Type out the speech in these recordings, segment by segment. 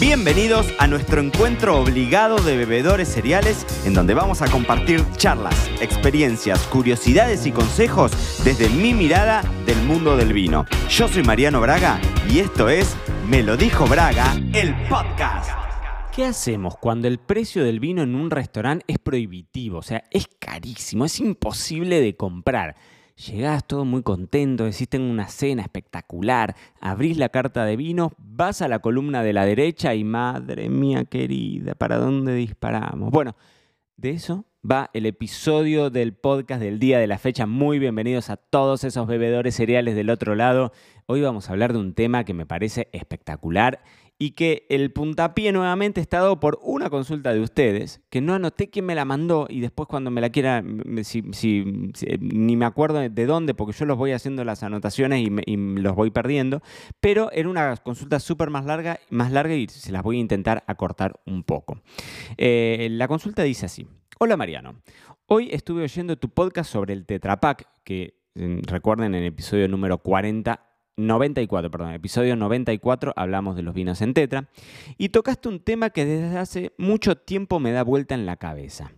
Bienvenidos a nuestro encuentro obligado de bebedores cereales en donde vamos a compartir charlas, experiencias, curiosidades y consejos desde mi mirada del mundo del vino. Yo soy Mariano Braga y esto es Me lo dijo Braga, el podcast. ¿Qué hacemos cuando el precio del vino en un restaurante es prohibitivo? O sea, es carísimo, es imposible de comprar. Llegás todo muy contento, decís tengo una cena espectacular, abrís la carta de vino, vas a la columna de la derecha y madre mía querida, ¿para dónde disparamos? Bueno, de eso va el episodio del podcast del día de la fecha. Muy bienvenidos a todos esos bebedores cereales del otro lado. Hoy vamos a hablar de un tema que me parece espectacular y que el puntapié nuevamente está dado por una consulta de ustedes, que no anoté quién me la mandó y después cuando me la quiera, si, ni me acuerdo de dónde, porque yo los voy haciendo las anotaciones y, los voy perdiendo, pero era una consulta súper más larga, más larga y se las voy a intentar acortar un poco. Eh, la consulta dice así, hola Mariano, hoy estuve oyendo tu podcast sobre el Tetra que mm, recuerden en el episodio número 40 94, perdón, episodio 94 hablamos de los vinos en tetra y tocaste un tema que desde hace mucho tiempo me da vuelta en la cabeza.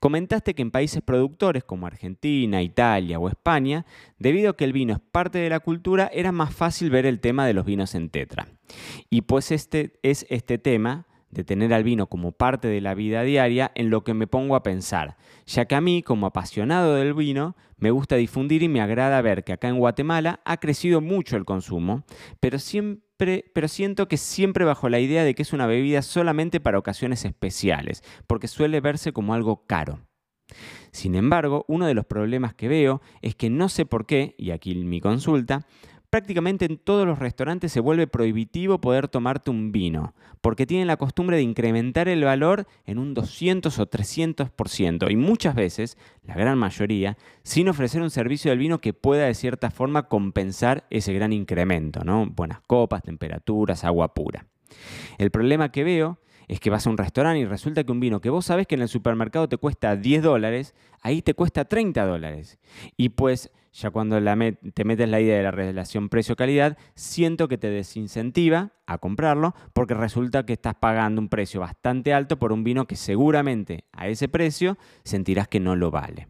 Comentaste que en países productores como Argentina, Italia o España, debido a que el vino es parte de la cultura, era más fácil ver el tema de los vinos en tetra. Y pues este es este tema de tener al vino como parte de la vida diaria en lo que me pongo a pensar, ya que a mí, como apasionado del vino, me gusta difundir y me agrada ver que acá en Guatemala ha crecido mucho el consumo, pero siempre pero siento que siempre bajo la idea de que es una bebida solamente para ocasiones especiales, porque suele verse como algo caro. Sin embargo, uno de los problemas que veo es que no sé por qué, y aquí mi consulta, prácticamente en todos los restaurantes se vuelve prohibitivo poder tomarte un vino, porque tienen la costumbre de incrementar el valor en un 200 o 300%, y muchas veces, la gran mayoría, sin ofrecer un servicio del vino que pueda de cierta forma compensar ese gran incremento, ¿no? Buenas copas, temperaturas, agua pura. El problema que veo es que vas a un restaurante y resulta que un vino que vos sabés que en el supermercado te cuesta 10 dólares, ahí te cuesta 30 dólares. Y pues ya cuando te metes la idea de la relación precio-calidad, siento que te desincentiva a comprarlo porque resulta que estás pagando un precio bastante alto por un vino que seguramente a ese precio sentirás que no lo vale.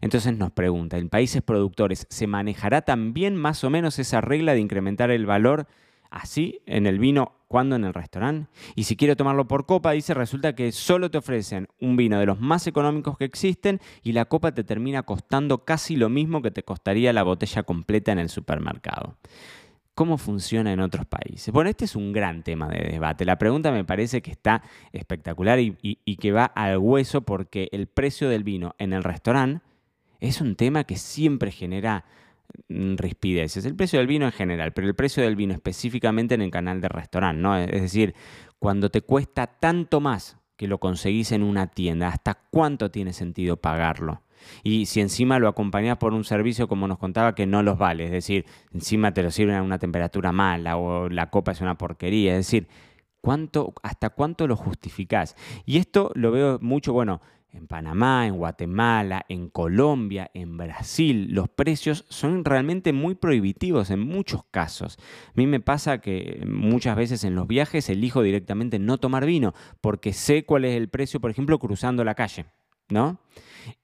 Entonces nos pregunta, ¿en países productores se manejará también más o menos esa regla de incrementar el valor así en el vino cuando en el restaurante. Y si quiero tomarlo por copa, dice, resulta que solo te ofrecen un vino de los más económicos que existen y la copa te termina costando casi lo mismo que te costaría la botella completa en el supermercado. ¿Cómo funciona en otros países? Bueno, este es un gran tema de debate. La pregunta me parece que está espectacular y, y que va al hueso porque el precio del vino en el restaurante es un tema que siempre genera Mm, rispideces. El precio del vino en general, pero el precio del vino específicamente en el canal de restaurante, ¿no? Es decir, cuando te cuesta tanto más que lo conseguís en una tienda, ¿hasta cuánto tiene sentido pagarlo? Y si encima lo acompañás por un servicio, como nos contaba, que no los vale, es decir, encima te lo sirven a una temperatura mala o la copa es una porquería, es decir, ¿cuánto, ¿hasta cuánto lo justificás? Y esto lo veo mucho, bueno, en Panamá, en Guatemala, en Colombia, en Brasil, los precios son realmente muy prohibitivos en muchos casos. A mí me pasa que muchas veces en los viajes elijo directamente no tomar vino porque sé cuál es el precio, por ejemplo, cruzando la calle, ¿no?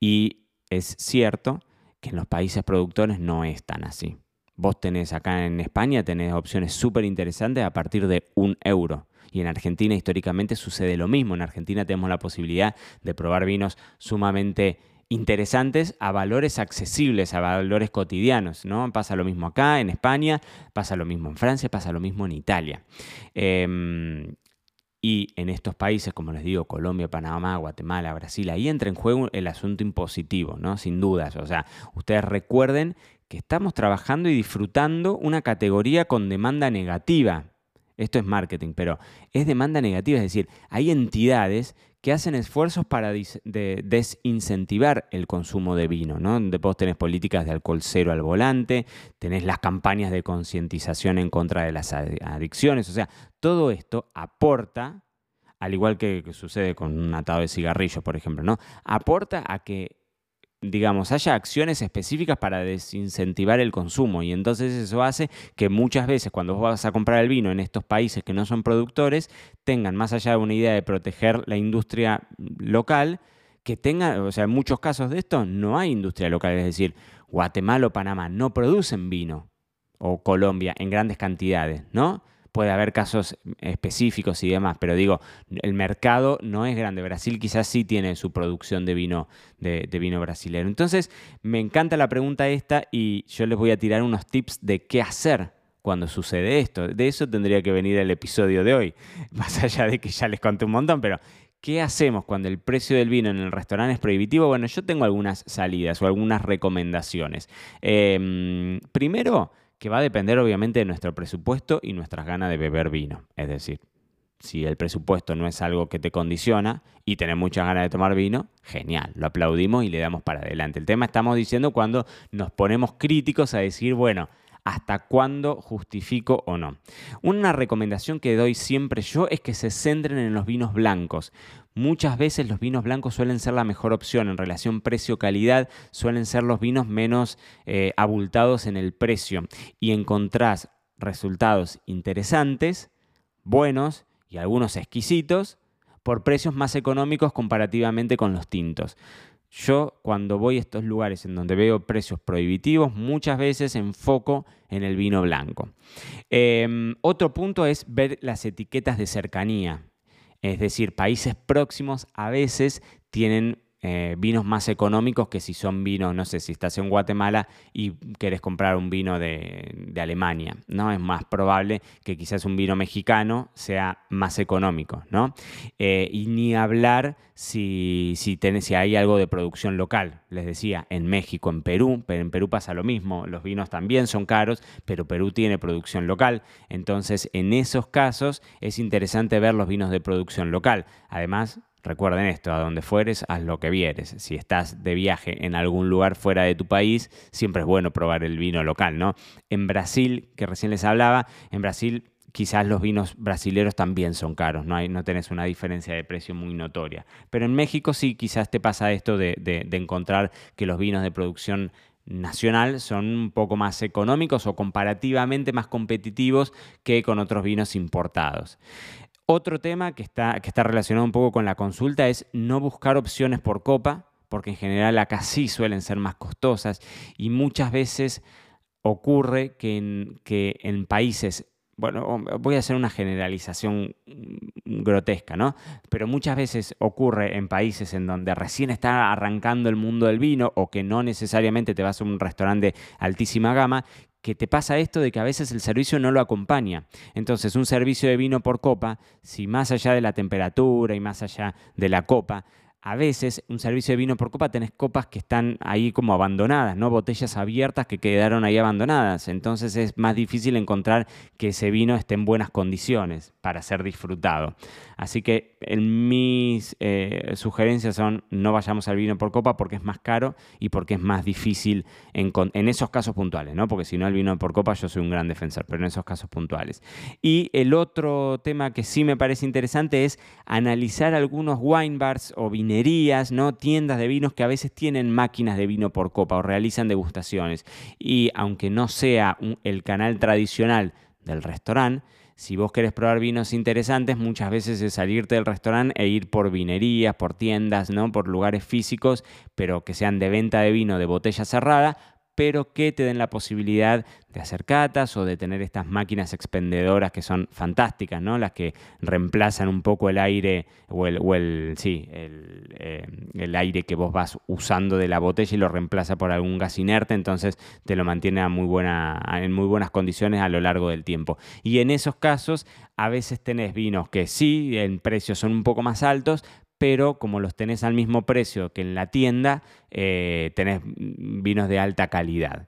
Y es cierto que en los países productores no es tan así. Vos tenés acá en España, tenés opciones súper interesantes a partir de un euro. Y en Argentina históricamente sucede lo mismo. En Argentina tenemos la posibilidad de probar vinos sumamente interesantes a valores accesibles, a valores cotidianos. ¿no? Pasa lo mismo acá, en España, pasa lo mismo en Francia, pasa lo mismo en Italia. Em, y en estos países, como les digo, Colombia, Panamá, Guatemala, Brasil, ahí entra en juego el asunto impositivo, ¿no? Sin dudas. O sea, ustedes recuerden que estamos trabajando y disfrutando una categoría con demanda negativa. Esto es marketing, pero es demanda negativa, es decir, hay entidades que hacen esfuerzos para desincentivar el consumo de vino, ¿no? Vos tenés políticas de alcohol cero al volante, tenés las campañas de concientización en contra de las adicciones, o sea, todo esto aporta, al igual que, sucede con un atado de cigarrillos, por ejemplo, ¿no? Aporta a que digamos, haya acciones específicas para desincentivar el consumo. Y entonces eso hace que muchas veces cuando vos vas a comprar el vino en estos países que no son productores, tengan más allá de una idea de proteger la industria local, que tengan, o sea, en muchos casos de esto no hay industria local, es decir, Guatemala o Panamá no producen vino, o Colombia en grandes cantidades, ¿no? Puede haber casos específicos y demás, pero digo, el mercado no es grande. Brasil quizás sí tiene su producción de vino, de, vino brasileño. Entonces, me encanta la pregunta esta y yo les voy a tirar unos tips de qué hacer cuando sucede esto. De eso tendría que venir el episodio de hoy, más allá de que ya les conté un montón, pero ¿qué hacemos cuando el precio del vino en el restaurante es prohibitivo? Bueno, yo tengo algunas salidas o algunas recomendaciones. Em, primero, que va a depender obviamente de nuestro presupuesto y nuestras ganas de beber vino. Es decir, si el presupuesto no es algo que te condiciona y tenés muchas ganas de tomar vino, genial, lo aplaudimos y le damos para adelante. El tema estamos diciendo cuando nos ponemos críticos a decir, bueno, hasta cuándo justifico o no. Una recomendación que doy siempre yo es que se centren en los vinos blancos. Muchas veces los vinos blancos suelen ser la mejor opción en relación precio-calidad, suelen ser los vinos menos eh, abultados en el precio y encontrás resultados interesantes, buenos y algunos exquisitos por precios más económicos comparativamente con los tintos. Yo cuando voy a estos lugares en donde veo precios prohibitivos, muchas veces enfoco en el vino blanco. Em, otro punto es ver las etiquetas de cercanía. Es decir, países próximos a veces tienen eh, vinos más económicos que si son vinos, no sé, si estás en Guatemala y querés comprar un vino de, Alemania, ¿no? Es más probable que quizás un vino mexicano sea más económico, ¿no? Eh, y ni hablar si, si, si hay algo de producción local. Les decía, en México, en Perú, pero en Perú pasa lo mismo, los vinos también son caros, pero Perú tiene producción local. Entonces, en esos casos es interesante ver los vinos de producción local. Además, Recuerden esto, a donde fueres, haz lo que vieres. Si estás de viaje en algún lugar fuera de tu país, siempre es bueno probar el vino local, ¿no? En Brasil, que recién les hablaba, en Brasil quizás los vinos brasileros también son caros, no, hay, tenés una diferencia de precio muy notoria. Pero en México sí, quizás te pasa esto de encontrar que los vinos de producción nacional son un poco más económicos o comparativamente más competitivos que con otros vinos importados. Otro tema que está, que está relacionado un poco con la consulta es no buscar opciones por copa, porque en general acá sí suelen ser más costosas y muchas veces ocurre que en, que en países bueno, voy a hacer una generalización grotesca, ¿no? Pero muchas veces ocurre en países en donde recién está arrancando el mundo del vino o que no necesariamente te vas a un restaurante de altísima gama, que te pasa esto de que a veces el servicio no lo acompaña. Entonces, un servicio de vino por copa, si más allá de la temperatura y más allá de la copa, a veces un servicio de vino por copa tenés copas que están ahí como abandonadas, ¿no? Botellas abiertas que quedaron ahí abandonadas. Entonces es más difícil encontrar que ese vino esté en buenas condiciones para ser disfrutado. Así que mis eh, sugerencias son no vayamos al vino por copa porque es más caro y porque es más difícil en, en esos casos puntuales, ¿no? Porque si no el vino por copa yo soy un gran defensor, pero en esos casos puntuales. Y el otro tema que sí me parece interesante es analizar algunos wine bars o vinos ¿no? tiendas de vinos que a veces tienen máquinas de vino por copa o realizan degustaciones. Y aunque no sea el canal tradicional del restaurante, si vos querés probar vinos interesantes, muchas veces es salirte del restaurante e ir por vinerías, por tiendas, ¿no? por lugares físicos, pero que sean de venta de vino de botella cerrada, pero que te den la posibilidad de hacer catas o de tener estas máquinas expendedoras que son fantásticas, ¿no? Las que reemplazan un poco el aire o el, sí, eh, el, aire que vos vas usando de la botella y lo reemplaza por algún gas inerte, entonces te lo mantiene en muy buenas condiciones a lo largo del tiempo. Y en esos casos a veces tenés vinos que sí, en precios son un poco más altos, pero como los tenés al mismo precio que en la tienda, eh, tenés vinos de alta calidad.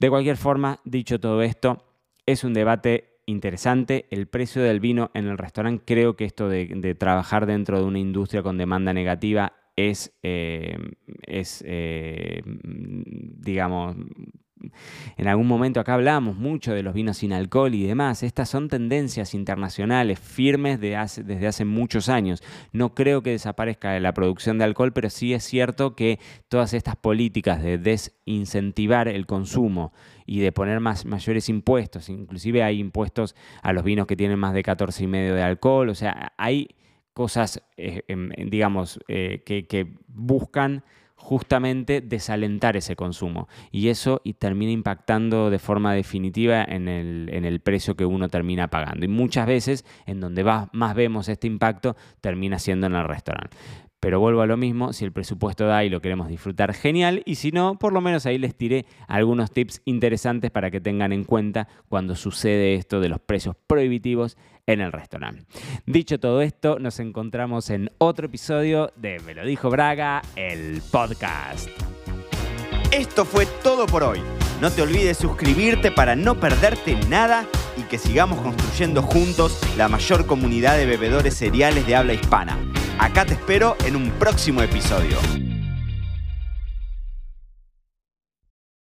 De cualquier forma, dicho todo esto, es un debate interesante. El precio del vino en el restaurante, creo que esto de, trabajar dentro de una industria con demanda negativa es, eh, es eh, digamos, en algún momento acá hablábamos mucho de los vinos sin alcohol y demás. Estas son tendencias internacionales firmes de desde hace muchos años. No creo que desaparezca la producción de alcohol, pero sí es cierto que todas estas políticas de desincentivar el consumo y de poner más, mayores impuestos, inclusive hay impuestos a los vinos que tienen más de 14 y medio de alcohol, o sea, hay cosas, eh, digamos, eh, que buscan justamente desalentar ese consumo. Y eso y termina impactando de forma definitiva en el, en el, precio que uno termina pagando. Y muchas veces en donde más vemos este impacto termina siendo en el restaurante. Pero vuelvo a lo mismo, si el presupuesto da y lo queremos disfrutar, genial. Y si no, por lo menos ahí les tiré algunos tips interesantes para que tengan en cuenta cuando sucede esto de los precios prohibitivos en el restaurante. Dicho todo esto, nos encontramos en otro episodio de Me lo dijo Braga, el podcast. Esto fue todo por hoy. No te olvides suscribirte para no perderte nada y que sigamos construyendo juntos la mayor comunidad de bebedores cereales de habla hispana. Acá te espero en un próximo episodio.